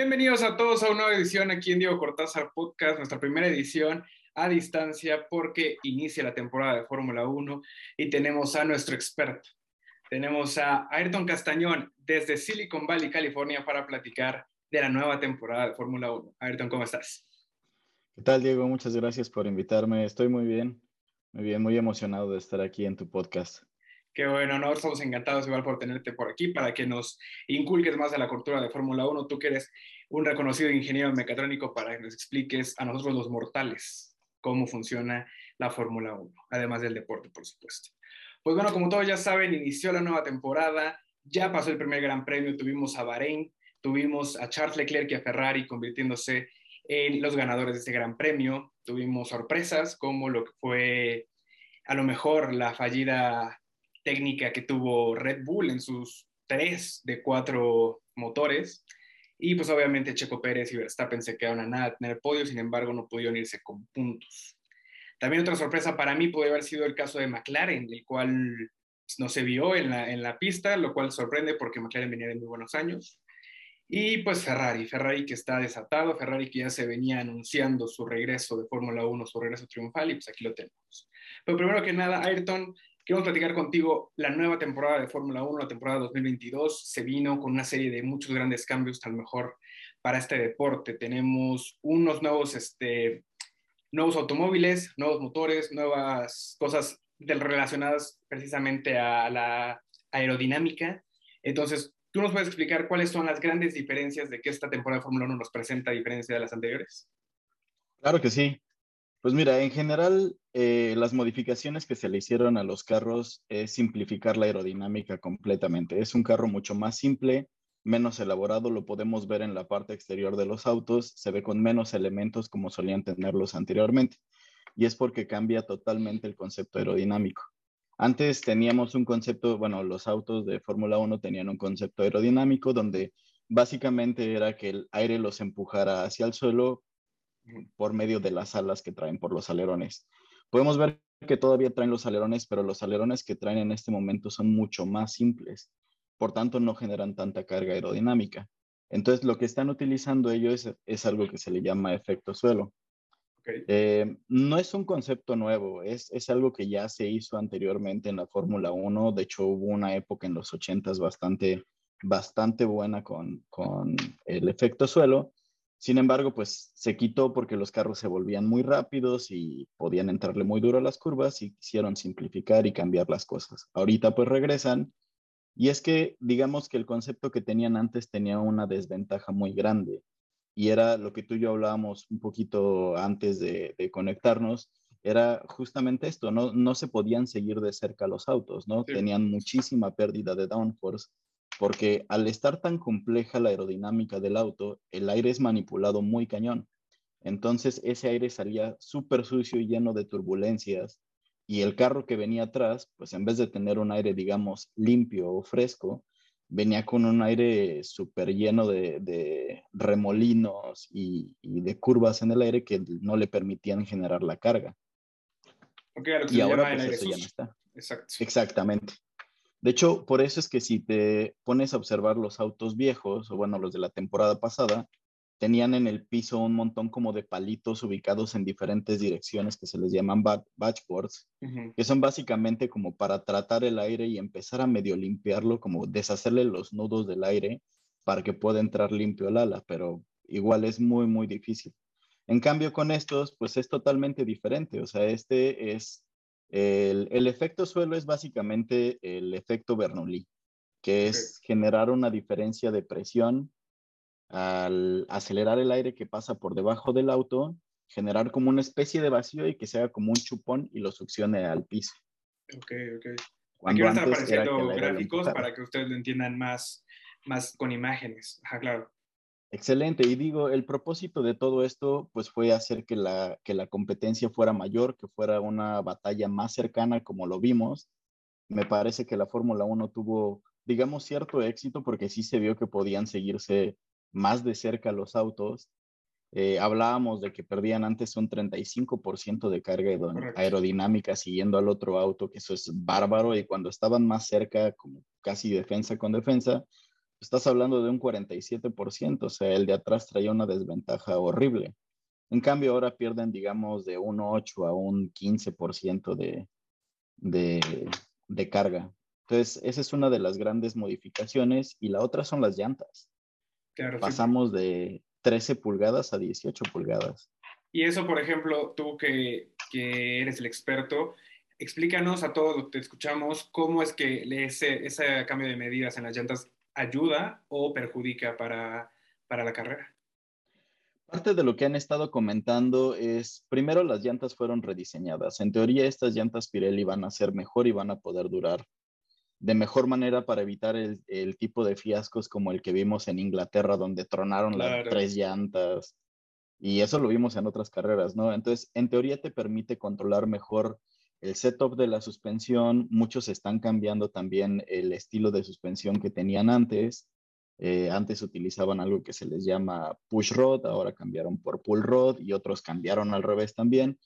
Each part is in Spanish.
Bienvenidos a todos a una nueva edición aquí en Diego Cortázar Podcast, nuestra primera edición a distancia porque inicia la temporada de Fórmula 1 y tenemos a nuestro experto. Tenemos a Ayrton Castañón desde Silicon Valley, California, para platicar de la nueva temporada de Fórmula 1. Ayrton, ¿cómo estás? ¿Qué tal, Diego? Muchas gracias por invitarme. Estoy muy bien, muy bien, muy emocionado de estar aquí en tu podcast. Qué bueno, ¿no? Estamos encantados igual por tenerte por aquí para que nos inculques más de la cultura de Fórmula 1. Tú que eres un reconocido ingeniero mecatrónico para que nos expliques a nosotros los mortales cómo funciona la Fórmula 1, además del deporte, por supuesto. Pues bueno, como todos ya saben, inició la nueva temporada, ya pasó el primer Gran Premio, tuvimos a Bahrein, tuvimos a Charles Leclerc y a Ferrari convirtiéndose en los ganadores de este Gran Premio, tuvimos sorpresas como lo que fue a lo mejor la fallida técnica que tuvo Red Bull en sus tres de cuatro motores. Y pues obviamente Checo Pérez y Verstappen se quedaron a nada en el podio, sin embargo no pudieron irse con puntos. También otra sorpresa para mí puede haber sido el caso de McLaren, el cual no se vio en la, en la pista, lo cual sorprende porque McLaren venía de muy buenos años. Y pues Ferrari, Ferrari que está desatado, Ferrari que ya se venía anunciando su regreso de Fórmula 1, su regreso triunfal, y pues aquí lo tenemos. Pero primero que nada, Ayrton, Queremos platicar contigo la nueva temporada de Fórmula 1, la temporada 2022. Se vino con una serie de muchos grandes cambios, tal mejor para este deporte. Tenemos unos nuevos, este, nuevos automóviles, nuevos motores, nuevas cosas relacionadas precisamente a la aerodinámica. Entonces, ¿tú nos puedes explicar cuáles son las grandes diferencias de que esta temporada de Fórmula 1 nos presenta a diferencia de las anteriores? Claro que sí. Pues mira, en general, eh, las modificaciones que se le hicieron a los carros es simplificar la aerodinámica completamente. Es un carro mucho más simple, menos elaborado, lo podemos ver en la parte exterior de los autos, se ve con menos elementos como solían tenerlos anteriormente. Y es porque cambia totalmente el concepto aerodinámico. Antes teníamos un concepto, bueno, los autos de Fórmula 1 tenían un concepto aerodinámico donde básicamente era que el aire los empujara hacia el suelo por medio de las alas que traen por los alerones. Podemos ver que todavía traen los alerones, pero los alerones que traen en este momento son mucho más simples, por tanto no generan tanta carga aerodinámica. Entonces lo que están utilizando ellos es, algo que se le llama efecto suelo. Eh, no es un concepto nuevo, es, es, algo que ya se hizo anteriormente en la Fórmula 1. De hecho, hubo una época en los 80 bastante, bastante buena con, con el efecto suelo. Sin embargo, pues se quitó porque los carros se volvían muy rápidos y podían entrarle muy duro a las curvas y quisieron simplificar y cambiar las cosas. Ahorita pues regresan y es que digamos que el concepto que tenían antes tenía una desventaja muy grande y era lo que tú y yo hablábamos un poquito antes de, conectarnos, era justamente esto, no, no se podían seguir de cerca los autos, ¿no? Tenían muchísima pérdida de downforce porque al estar tan compleja la aerodinámica del auto, el aire es manipulado muy cañón. Entonces ese aire salía súper sucio y lleno de turbulencias y el carro que venía atrás, pues en vez de tener un aire, digamos, limpio o fresco, venía con un aire súper lleno de, remolinos y, de curvas en el aire que no le permitían generar la carga. y ahora pues eso ya no está. Exactamente. De hecho, por eso es que si te pones a observar los autos viejos, o bueno, los de la temporada pasada, tenían en el piso un montón como de palitos ubicados en diferentes direcciones que se les llaman batchboards, que son básicamente como para tratar el aire y empezar a medio limpiarlo, como deshacerle los nudos del aire para que pueda entrar limpio el ala, pero igual es muy, muy difícil. En cambio, con estos, pues es totalmente diferente. O sea, este es el, efecto suelo es básicamente el efecto Bernoulli, que es generar una diferencia de presión al acelerar el aire que pasa por debajo del auto, generar como una especie de vacío y que sea como un chupón y lo succione al piso. Ok, ok. Aquí van a estar apareciendo gráficos para que ustedes lo entiendan más, más con imágenes. Ajá, claro. Excelente. Y digo, el propósito de todo esto, pues fue hacer que la, que la competencia fuera mayor, que fuera una batalla más cercana como lo vimos. Me parece que la Fórmula 1 tuvo, digamos, cierto éxito porque sí se vio que podían seguirse más de cerca los autos. Eh, hablábamos de que perdían antes un 35% de carga aerodinámica siguiendo al otro auto, que eso es bárbaro, y cuando estaban más cerca, como casi defensa con defensa, estás hablando de un 47%, o sea, el de atrás traía una desventaja horrible. En cambio, ahora pierden, digamos, de un 8 a un 15% de, de, de carga. Entonces, esa es una de las grandes modificaciones y la otra son las llantas. Pasamos de 13 pulgadas a 18 pulgadas. Y eso, por ejemplo, tú que, que eres el experto, explícanos a todos te escuchamos cómo es que ese, ese cambio de medidas en las llantas ayuda o perjudica para, para la carrera. Parte de lo que han estado comentando es, primero las llantas fueron rediseñadas. En teoría estas llantas Pirelli van a ser mejor y van a poder durar de mejor manera para evitar el, el tipo de fiascos como el que vimos en Inglaterra, donde tronaron las tres llantas. Y eso lo vimos en otras carreras, ¿no? Entonces, en teoría te permite controlar mejor el setup de la suspensión. Muchos están cambiando también el estilo de suspensión que tenían antes eh, antes utilizaban algo que se les llama push rod, ahora cambiaron por pull rod y otros cambiaron al revés también.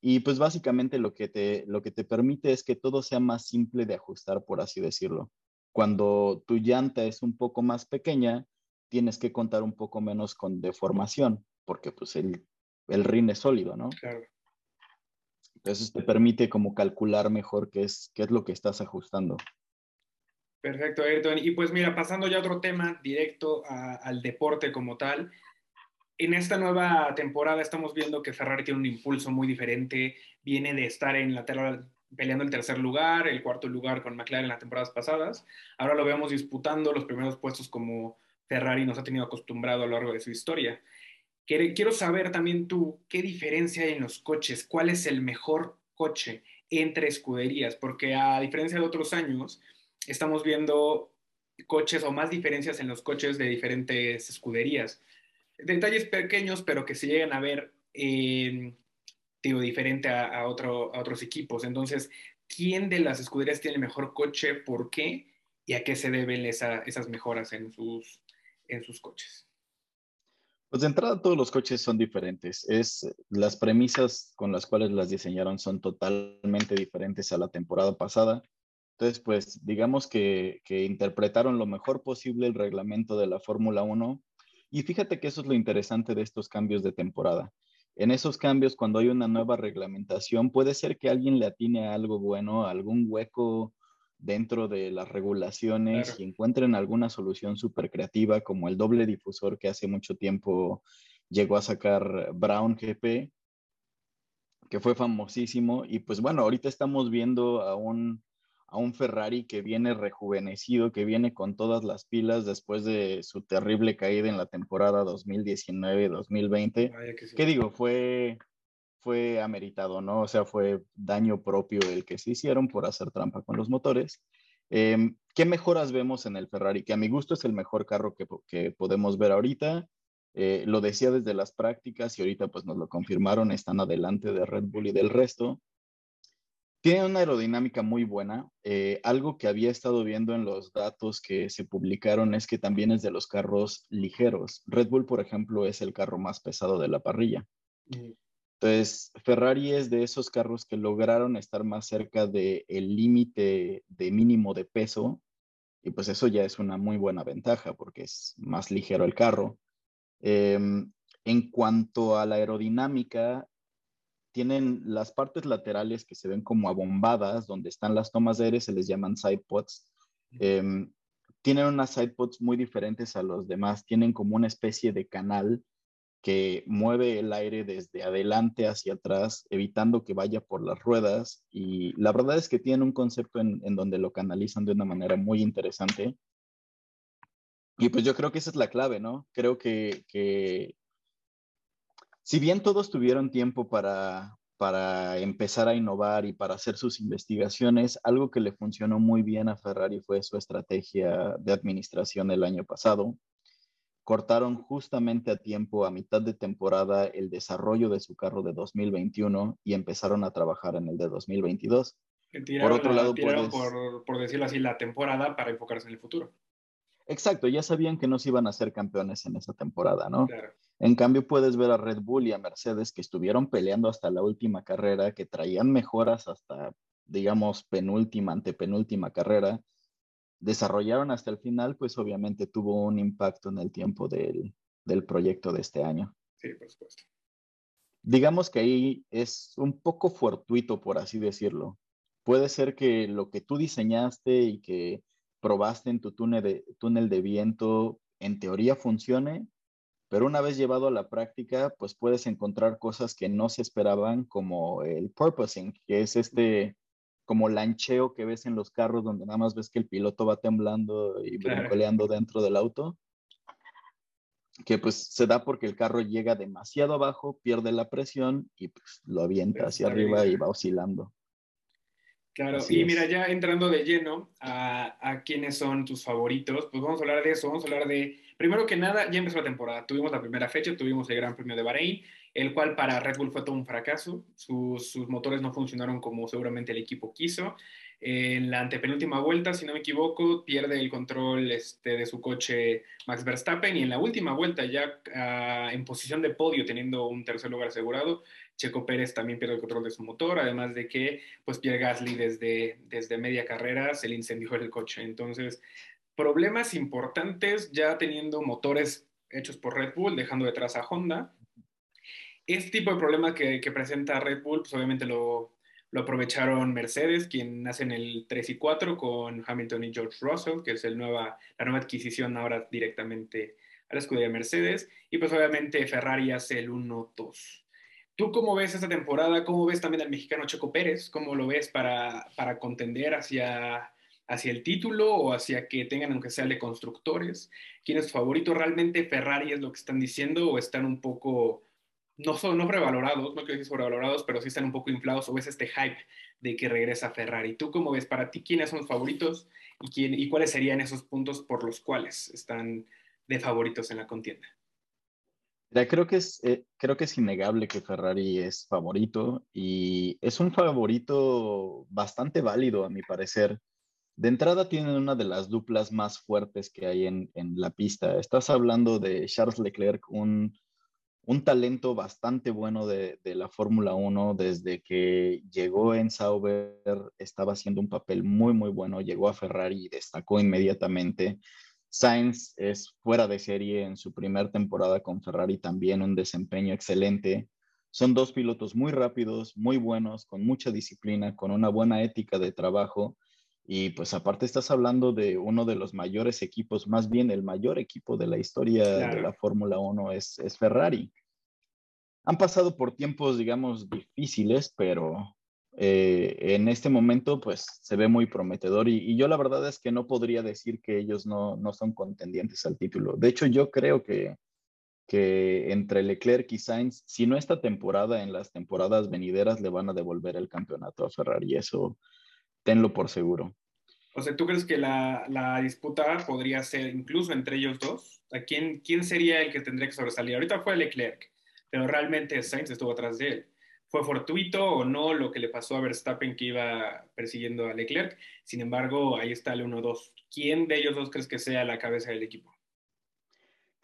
Y pues básicamente lo que te, lo que te permite es que todo sea más simple de ajustar, por así decirlo. Cuando tu llanta es un poco más pequeña, tienes que contar un poco menos con deformación, porque pues el, el rin es sólido, ¿no? Claro. Entonces te permite como calcular mejor qué es, qué es lo que estás ajustando. Perfecto, Ayrton. Y pues mira, pasando ya a otro tema directo al deporte como tal. En esta nueva temporada estamos viendo que Ferrari tiene un impulso muy diferente. Viene de estar en la peleando el tercer lugar, el cuarto lugar con McLaren en las temporadas pasadas. Ahora lo vemos disputando los primeros puestos como Ferrari nos ha tenido acostumbrado a lo largo de su historia. Quiero saber también tú qué diferencia hay en los coches, cuál es el mejor coche entre escuderías, porque a diferencia de otros años, estamos viendo coches o más diferencias en los coches de diferentes escuderías. Detalles pequeños, pero que se llegan a ver, eh, digo, diferente a, otro, a otros equipos. Entonces, ¿quién de las escuderías tiene el mejor coche? ¿Por qué? ¿Y a qué se deben esas mejoras en sus, en sus coches? Pues de entrada todos los coches son diferentes. Es, las premisas con las cuales las diseñaron son totalmente diferentes a la temporada pasada. Entonces, pues digamos que, interpretaron lo mejor posible el reglamento de la Fórmula 1 y fíjate que eso es lo interesante de estos cambios de temporada. En esos cambios, cuando hay una nueva reglamentación, puede ser que alguien le atine a algo bueno, algún hueco dentro de las regulaciones y encuentren alguna solución súper creativa, como el doble difusor que hace mucho tiempo llegó a sacar Brown GP, que fue famosísimo. Y pues bueno, ahorita estamos viendo a un a un Ferrari que viene rejuvenecido, que viene con todas las pilas después de su terrible caída en la temporada 2019-2020. ¿Qué digo? Fue, fue ameritado, ¿no? O sea, fue daño propio el que se hicieron por hacer trampa con los motores. Em, ¿Qué mejoras vemos en el Ferrari? Que a mi gusto es el mejor carro que, que podemos ver ahorita. Eh, lo decía desde las prácticas y ahorita pues nos lo confirmaron, están adelante de Red Bull y del resto. Tiene una aerodinámica muy buena. Eh, algo que había estado viendo en los datos que se publicaron es que también es de los carros ligeros. Red Bull, por ejemplo, es el carro más pesado de la parrilla. Mm. Entonces, Ferrari es de esos carros que lograron estar más cerca del límite de mínimo de peso y pues eso ya es una muy buena ventaja porque es más ligero el carro. Em, en cuanto a la aerodinámica, tienen las partes laterales que se ven como abombadas, donde están las tomas de aire, se les llaman sidepods. Eh, tienen unas sidepods muy diferentes a los demás, tienen como una especie de canal que mueve el aire desde adelante hacia atrás, evitando que vaya por las ruedas. Y la verdad es que tienen un concepto en, donde lo canalizan de una manera muy interesante. Y pues yo creo que esa es la clave, ¿no? Creo que, que si bien todos tuvieron tiempo para, para empezar a innovar y para hacer sus investigaciones, algo que le funcionó muy bien a Ferrari fue su estrategia de administración el año pasado. Cortaron justamente a tiempo, a mitad de temporada, el desarrollo de su carro de 2021 y empezaron a trabajar en el de 2022. por otro lado, por, por decirlo así, la temporada para enfocarse en el futuro. Exacto, ya sabían que no se iban a ser campeones en esa temporada, ¿no? En cambio, puedes ver a Red Bull y a Mercedes que estuvieron peleando hasta la última carrera, que traían mejoras hasta, digamos, penúltima, antepenúltima carrera, desarrollaron hasta el final, pues obviamente tuvo un impacto en el tiempo del, del proyecto de este año. Sí, por supuesto. Digamos que ahí es un poco fortuito, por así decirlo. Puede ser que lo que tú diseñaste y que probaste en tu túnel de, túnel de viento en teoría funcione, pero una vez llevado a la práctica, pues puedes encontrar cosas que no se esperaban, como el purposing, que es este como lancheo que ves en los carros donde nada más ves que el piloto va temblando y brincoleando dentro del auto, que pues se da porque el carro llega demasiado abajo, pierde la presión y pues lo avienta hacia arriba y va oscilando. Claro, y mira, ya entrando de lleno a, a quiénes son tus favoritos, pues vamos a hablar de eso, vamos a hablar de Primero que nada, ya empezó la temporada. Tuvimos la primera fecha, tuvimos el Gran Premio de Bahrein, el cual para Red Bull fue todo un fracaso. Sus, motores no funcionaron como seguramente el equipo quiso. En la antepenúltima vuelta, si no me equivoco, pierde el control este, de su coche Max Verstappen y en la última vuelta, ya ah, en posición de podio, teniendo un tercer lugar asegurado, Checo Pérez también pierde el control de su motor, además de que pues Pierre Gasly desde, desde media carrera se le incendió el coche. Entonces, problemas importantes ya teniendo motores hechos por Red Bull, dejando detrás a Honda. Este tipo de problema que, presenta Red Bull, pues obviamente lo, aprovecharon Mercedes, quien nace en el 3 y 4 con Hamilton y George Russell, que es la nueva adquisición ahora directamente a la escudería Mercedes. Y pues obviamente Ferrari hace el 1-2. ¿Tú cómo ves esta temporada? ¿Cómo ves también al mexicano Checo Pérez? ¿Cómo lo ves para, para contender hacia hacia el título o hacia que tengan, aunque sea de constructores? ¿Quién es tu favorito? ¿Realmente Ferrari es lo que están diciendo o están un poco, no son no no quiero decir sobrevalorados, pero sí están un poco inflados o ves este hype de que regresa Ferrari? ¿Tú cómo ves para ti quiénes son los favoritos y, quién, y cuáles serían esos puntos por los cuales están de favoritos en la contienda? creo que, es, eh, creo que es innegable que Ferrari es favorito y es un favorito bastante válido a mi parecer. De entrada tienen una de las duplas más fuertes que hay en, la pista. Estás hablando de Charles Leclerc, un, talento bastante bueno de, la Fórmula 1 desde que llegó en Sauber, estaba haciendo un papel muy, muy bueno, llegó a Ferrari y destacó inmediatamente. Sainz es fuera de serie en su primera temporada con Ferrari, también un desempeño excelente. Son dos pilotos muy rápidos, muy buenos, con mucha disciplina, con una buena ética de trabajo y pues aparte estás hablando de uno de los mayores equipos, más bien el mayor equipo de la historia de la Fórmula 1 es, es, Ferrari. Han pasado por tiempos, digamos, difíciles, pero eh, en este momento pues se ve muy prometedor y, yo la verdad es que no podría decir que ellos no, no son contendientes al título. De hecho, yo creo que, que entre Leclerc y Sainz, si no esta temporada, en las temporadas venideras le van a devolver el campeonato a Ferrari. Eso tenlo por seguro. O sea, ¿tú crees que la, disputa podría ser incluso entre ellos dos? ¿A quién, quién sería el que tendría que sobresalir? Ahorita fue Leclerc, pero realmente Sainz estuvo atrás de él. ¿Fue fortuito o no lo que le pasó a Verstappen que iba persiguiendo a Leclerc? Sin embargo, ahí está el 1-2. ¿Quién de ellos dos crees que sea la cabeza del equipo?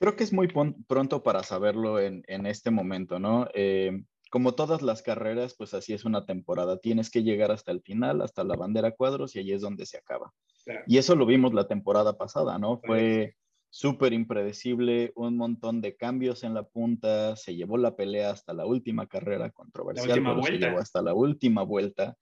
Creo que es muy pronto para saberlo en, este momento, ¿no? Eh, como todas las carreras, pues así es una temporada. Tienes que llegar hasta el final, hasta la bandera cuadros y ahí es donde se acaba. Y eso lo vimos la temporada pasada, ¿no? Fue súper impredecible, un montón de cambios en la punta, se llevó la pelea hasta la última carrera controversial, pero se llevó hasta la última vuelta.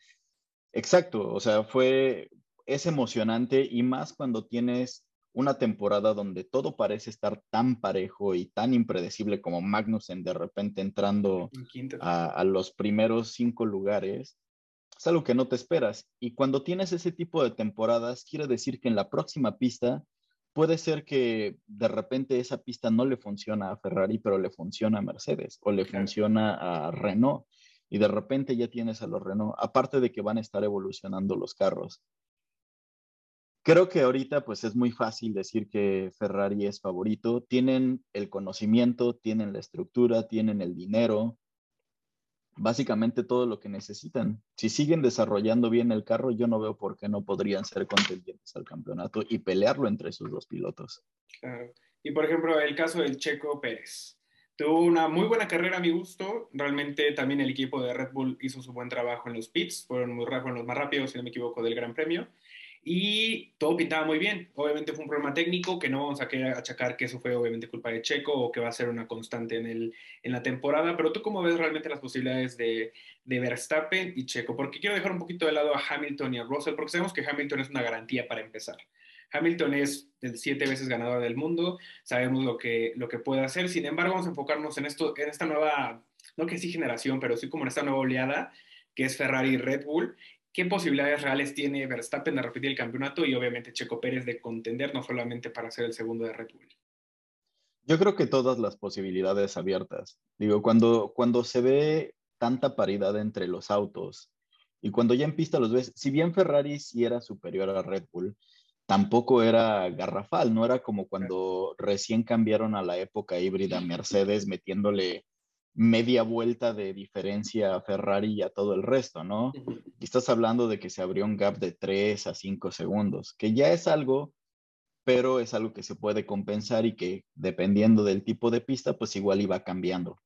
Exacto, o sea, fue, es emocionante y más cuando tienes una temporada donde todo parece estar tan parejo y tan impredecible como Magnussen de repente entrando a, los primeros cinco lugares, es algo que no te esperas. Y cuando tienes ese tipo de temporadas, quiere decir que en la próxima pista puede ser que de repente esa pista no le funciona a Ferrari, pero le funciona a Mercedes o le funciona a Renault. Y de repente ya tienes a los Renault, aparte de que van a estar evolucionando los carros. Creo que ahorita pues es muy fácil decir que Ferrari es favorito. Tienen el conocimiento, tienen la estructura, tienen el dinero, básicamente todo lo que necesitan. Si siguen desarrollando bien el carro, yo no veo por qué no podrían ser contendientes al campeonato y pelearlo entre esos dos pilotos. Claro. Y por ejemplo, el caso del Checo Pérez. Tuvo una muy buena carrera a mi gusto. Realmente también el equipo de Red Bull hizo su buen trabajo en los pits. Fueron muy rápidos, los más rápidos, si no me equivoco, del Gran Premio. Y todo pintaba muy bien. Obviamente fue un problema técnico que no vamos a querer achacar que eso fue obviamente culpa de Checo o que va a ser una constante en, el, en la temporada, pero tú cómo ves realmente las posibilidades de, de Verstappen y Checo, porque quiero dejar un poquito de lado a Hamilton y a Russell, porque sabemos que Hamilton es una garantía para empezar. Hamilton es el siete veces ganador del mundo, sabemos lo que, lo que puede hacer, sin embargo vamos a enfocarnos en, esto, en esta nueva, no que sí generación, pero sí como en esta nueva oleada que es Ferrari y Red Bull, ¿qué posibilidades reales tiene Verstappen de repetir el campeonato y obviamente Checo Pérez de contender no solamente para ser el segundo de Red Bull? Yo creo que todas las posibilidades abiertas. Digo, cuando, cuando se ve tanta paridad entre los autos y cuando ya en pista los ves, si bien Ferrari sí era superior a Red Bull, tampoco era garrafal, no era como cuando recién cambiaron a la época híbrida Mercedes metiéndole media vuelta de diferencia a Ferrari y a todo el resto, ¿no? Y estás hablando de que se abrió un gap de 3 a 5 segundos, que ya es algo, pero es algo que se puede compensar y que dependiendo del tipo de pista, pues igual iba cambiando.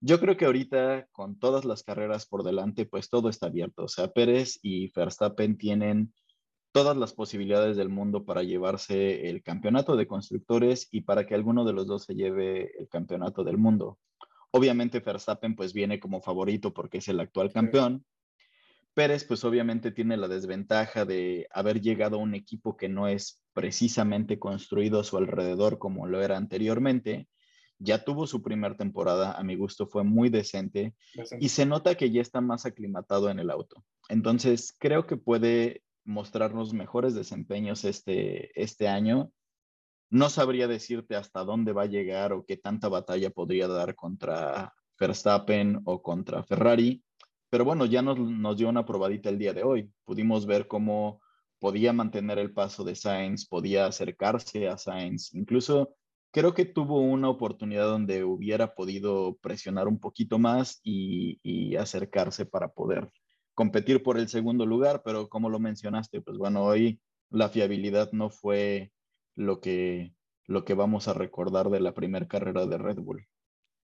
Yo creo que ahorita con todas las carreras por delante, pues todo está abierto. O sea, Pérez y Verstappen tienen todas las posibilidades del mundo para llevarse el campeonato de constructores y para que alguno de los dos se lleve el campeonato del mundo. Obviamente Verstappen pues viene como favorito porque es el actual campeón. Pérez pues obviamente tiene la desventaja de haber llegado a un equipo que no es precisamente construido a su alrededor como lo era anteriormente. Ya tuvo su primera temporada, a mi gusto fue muy decente y se nota que ya está más aclimatado en el auto. Entonces creo que puede mostrarnos mejores desempeños este, este año no sabría decirte hasta dónde va a llegar o qué tanta batalla podría dar contra Verstappen o contra Ferrari, pero bueno, ya nos, dio una probadita el día de hoy. Pudimos ver cómo podía mantener el paso de Sainz, podía acercarse a Sainz, incluso creo que tuvo una oportunidad donde hubiera podido presionar un poquito más y, acercarse para poder competir por el segundo lugar, pero como lo mencionaste, pues bueno, hoy la fiabilidad no fue lo que, lo que vamos a recordar de la primera carrera de Red Bull.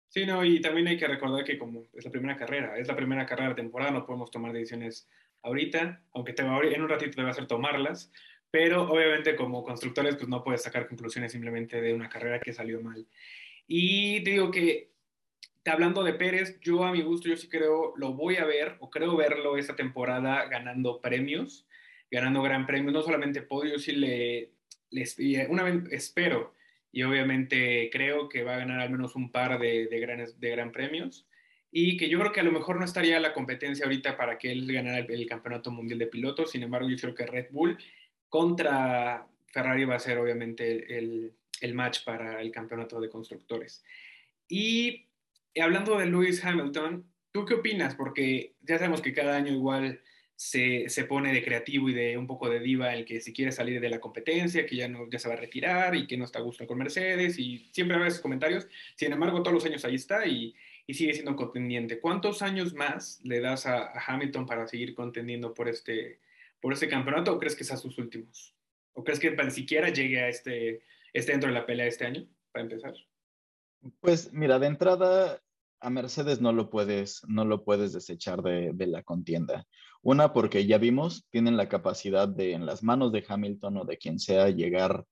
Sí, no, y también hay que recordar que como es la primera carrera, es la primera carrera de temporada, no podemos tomar decisiones ahorita, aunque te, en un ratito te va a hacer tomarlas, pero obviamente como constructores pues no puedes sacar conclusiones simplemente de una carrera que salió mal. Y digo que hablando de Pérez, yo a mi gusto, yo sí creo, lo voy a ver, o creo verlo esta temporada ganando premios, ganando gran premio, no solamente podio, sí le, les, una vez espero y obviamente creo que va a ganar al menos un par de, de, grandes, de gran premios y que yo creo que a lo mejor no estaría la competencia ahorita para que él ganara el, campeonato mundial de pilotos, sin embargo yo creo que Red Bull contra Ferrari va a ser obviamente el, el match para el campeonato de constructores. Y hablando de Lewis Hamilton, ¿tú qué opinas? Porque ya sabemos que cada año igual se, se, pone de creativo y de un poco de diva el que si quiere salir de la competencia, que ya, no, ya se va a retirar y que no está a gusto con Mercedes y siempre hay esos comentarios. Sin embargo, todos los años ahí está y, y sigue siendo contendiente. ¿Cuántos años más le das a, Hamilton para seguir contendiendo por este, por este campeonato o crees que sean sus últimos? ¿O crees que ni siquiera llegue a este, este dentro de la pelea este año, para empezar? Pues mira, de entrada a Mercedes no lo puedes, no lo puedes desechar de, de, la contienda. Una, porque ya vimos, tienen la capacidad de en las manos de Hamilton o de quien sea llegar,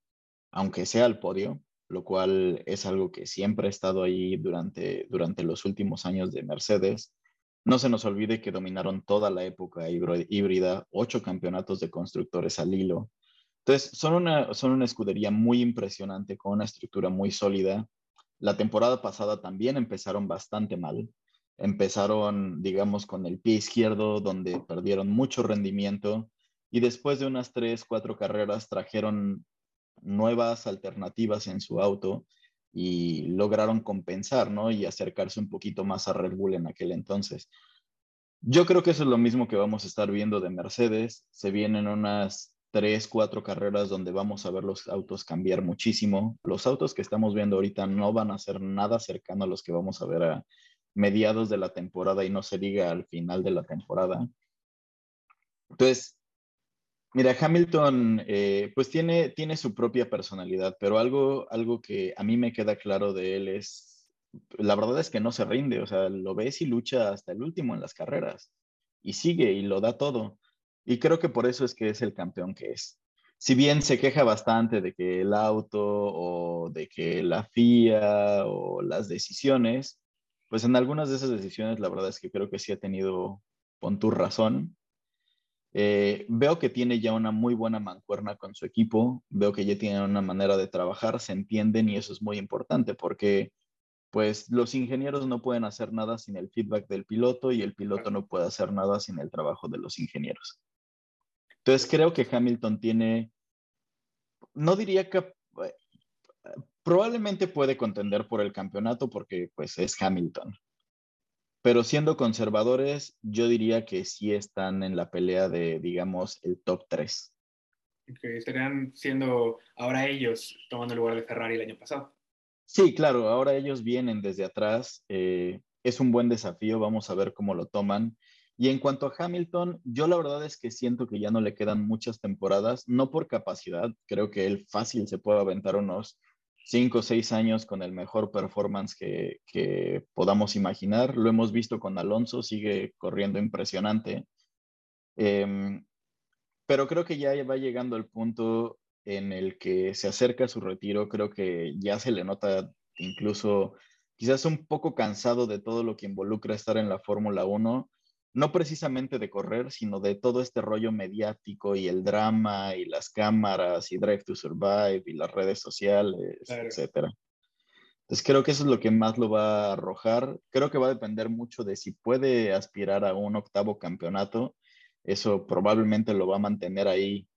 aunque sea al podio, lo cual es algo que siempre ha estado ahí durante, durante los últimos años de Mercedes. No se nos olvide que dominaron toda la época híbrida, ocho campeonatos de constructores al hilo. Entonces, son una, son una escudería muy impresionante, con una estructura muy sólida la temporada pasada también empezaron bastante mal. Empezaron, digamos, con el pie izquierdo, donde perdieron mucho rendimiento y después de unas tres, cuatro carreras trajeron nuevas alternativas en su auto y lograron compensar, ¿no? Y acercarse un poquito más a Red Bull en aquel entonces. Yo creo que eso es lo mismo que vamos a estar viendo de Mercedes. Se vienen unas tres, cuatro carreras donde vamos a ver los autos cambiar muchísimo. Los autos que estamos viendo ahorita no van a ser nada cercano a los que vamos a ver a mediados de la temporada y no se diga al final de la temporada. Entonces, mira, Hamilton eh, pues tiene, tiene su propia personalidad, pero algo, algo que a mí me queda claro de él es, la verdad es que no se rinde, o sea, lo ves y lucha hasta el último en las carreras y sigue y lo da todo Y creo que por eso es que es el campeón que es. Si bien se queja bastante de que el auto o de que la FIA o las decisiones, pues en algunas de esas decisiones la verdad es que creo que sí ha tenido con tu razón. Eh, veo que tiene ya una muy buena mancuerna con su equipo, veo que ya tienen una manera de trabajar, se entienden y eso es muy importante porque pues los ingenieros no pueden hacer nada sin el feedback del piloto y el piloto no puede hacer nada sin el trabajo de los ingenieros. Entonces creo que Hamilton tiene, no diría que eh, probablemente puede contender por el campeonato porque pues es Hamilton. Pero siendo conservadores, yo diría que sí están en la pelea de, digamos, el top 3. Que estarían siendo ahora ellos tomando el lugar de Ferrari el año pasado. Sí, claro, ahora ellos vienen desde atrás. Eh, es un buen desafío, vamos a ver cómo lo toman. Y en cuanto a Hamilton, yo la verdad es que siento que ya no le quedan muchas temporadas, no por capacidad, creo que él fácil se puede aventar unos cinco o seis años con el mejor performance que, que, podamos imaginar. Lo hemos visto con Alonso, sigue corriendo impresionante. Em, pero creo que ya va llegando el punto en el que se acerca a su retiro, creo que ya se le nota incluso quizás un poco cansado de todo lo que involucra estar en la Fórmula 1, no precisamente de correr, sino de todo este rollo mediático y el drama y las cámaras y Drive to Survive y las redes sociales, etcétera. Entonces creo que eso es lo que más lo va a arrojar. Creo que va a depender mucho de si puede aspirar a un octavo campeonato. Eso probablemente lo va a mantener ahí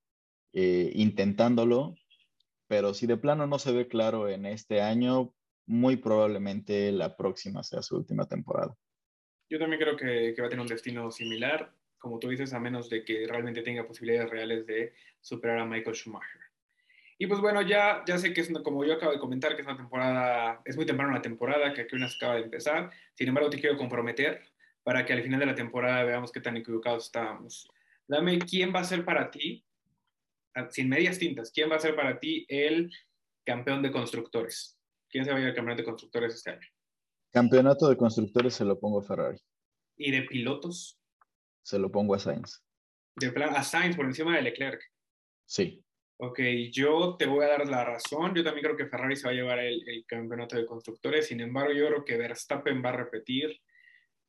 eh, intentándolo, pero si de plano no se ve claro en este año, muy probablemente la próxima sea su última temporada. Yo también creo que, que va a tener un destino similar, como tú dices, a menos de que realmente tenga posibilidades reales de superar a Michael Schumacher. Y pues bueno, ya, ya sé que es como yo acabo de comentar, que es una temporada, es muy temprano la temporada, que aquí se acaba de empezar. Sin embargo, te quiero comprometer para que al final de la temporada veamos qué tan equivocados estábamos. Dame quién va a ser para ti sin medias tintas, ¿quién va a ser para ti el campeón de constructores? ¿Quién se va a ir al campeonato de constructores este año? Campeonato de constructores se lo pongo a Ferrari. ¿Y de pilotos? Se lo pongo a Sainz. De plan, a Sainz por encima de Leclerc. Sí. Ok, yo te voy a dar la razón. Yo también creo que Ferrari se va a llevar el, el, campeonato de constructores. Sin embargo, yo creo que Verstappen va a repetir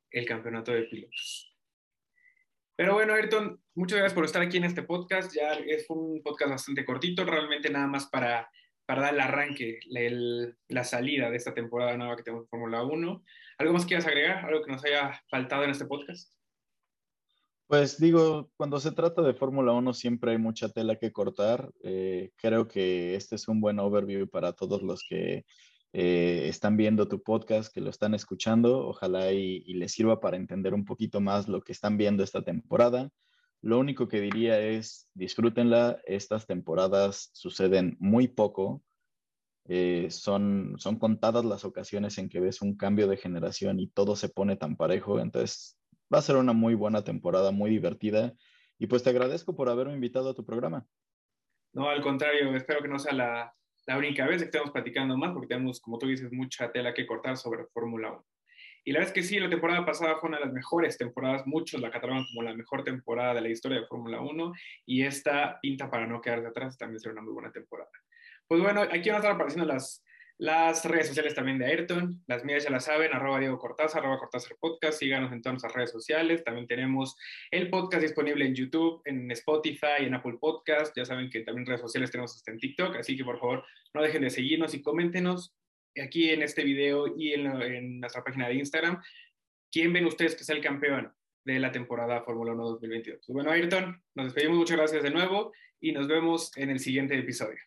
el campeonato de pilotos. Pero bueno, Ayrton, muchas gracias por estar aquí en este podcast. Ya es un podcast bastante cortito, realmente nada más para, para dar el arranque, la salida de esta temporada nueva que tenemos en Fórmula 1. ¿Algo más quieras agregar? ¿Algo que nos haya faltado en este podcast? Pues digo, cuando se trata de Fórmula 1 siempre hay mucha tela que cortar. Eh, creo que este es un buen overview para todos los que eh, están viendo tu podcast, que lo están escuchando. Ojalá y, les sirva para entender un poquito más lo que están viendo esta temporada. Lo único que diría es disfrútenla. Estas temporadas suceden muy poco. Eh, son, son contadas las ocasiones en que ves un cambio de generación y todo se pone tan parejo. Entonces va a ser una muy buena temporada, muy divertida. Y pues te agradezco por haberme invitado a tu programa. No, al contrario, espero que no sea la, la única vez que estamos platicando más, porque tenemos, como tú dices, mucha tela que cortar sobre Fórmula 1. Y la verdad es que sí, la temporada pasada fue una de las mejores temporadas, muchos la catalogan como la mejor temporada de la historia de Fórmula 1, y esta pinta para no quedarse atrás también será una muy buena temporada. Pues bueno, aquí van a estar apareciendo las las redes sociales también de Ayrton, las mías ya las saben, arroba Diego Cortázar, arroba Cortázar Podcast, síganos en todas nuestras redes sociales, también tenemos el podcast disponible en YouTube, en Spotify, en Apple Podcast, ya saben que también redes sociales tenemos hasta en TikTok, así que por favor no dejen de seguirnos y coméntenos aquí en este video y en, nuestra página de Instagram, ¿quién ven ustedes que sea el campeón de la temporada Fórmula 1 2022? Pues bueno, Ayrton, nos despedimos, muchas gracias de nuevo y nos vemos en el siguiente episodio.